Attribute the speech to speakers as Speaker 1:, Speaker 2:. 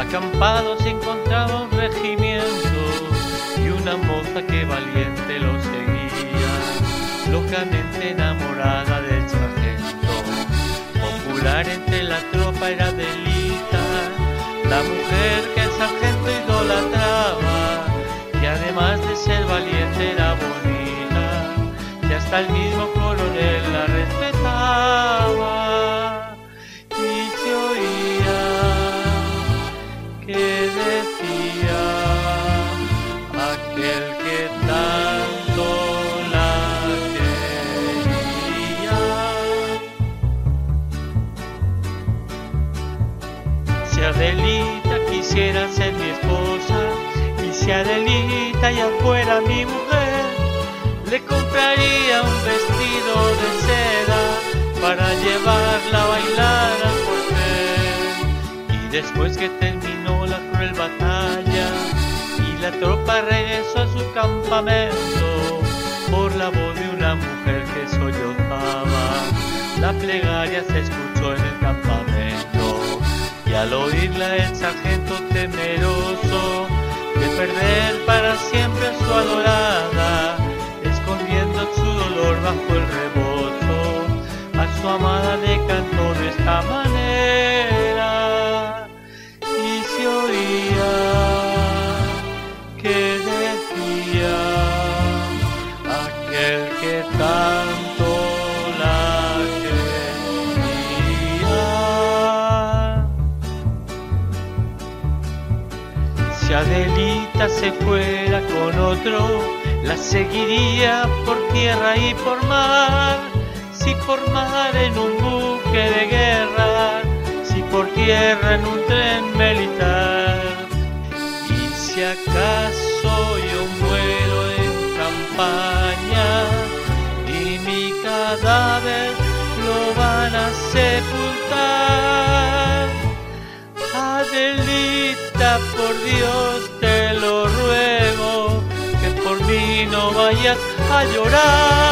Speaker 1: acampado se encontraba un regimiento y una moza que valiente lo seguía, locamente enamorada del sargento. Popular entre la tropa era Delita, la mujer que el sargento idolatraba, que además de ser valiente era bonita, que hasta el mismo coronel la respetaba. Adelita quisiera ser mi esposa y si Adelita ya fuera mi mujer, le compraría un vestido de seda para llevarla a bailar al cuartel. Y después que terminó la cruel batalla y la tropa regresó a su campamento por la voz de una mujer que sollozaba, la plegaria se escuchó al oírla el sargento temeroso de perder para siempre a su adorada, escondiendo su dolor bajo el rebozo, a su amada le cantó de esta manera y se oía que decía aquel que tanto Se fuera con otro, la seguiría por tierra y por mar. Si por mar en un buque de guerra, si por tierra en un tren militar. Y si acaso yo muero en campaña y mi cadáver lo van a sepultar. Adelita, por Dios vayas a llorar.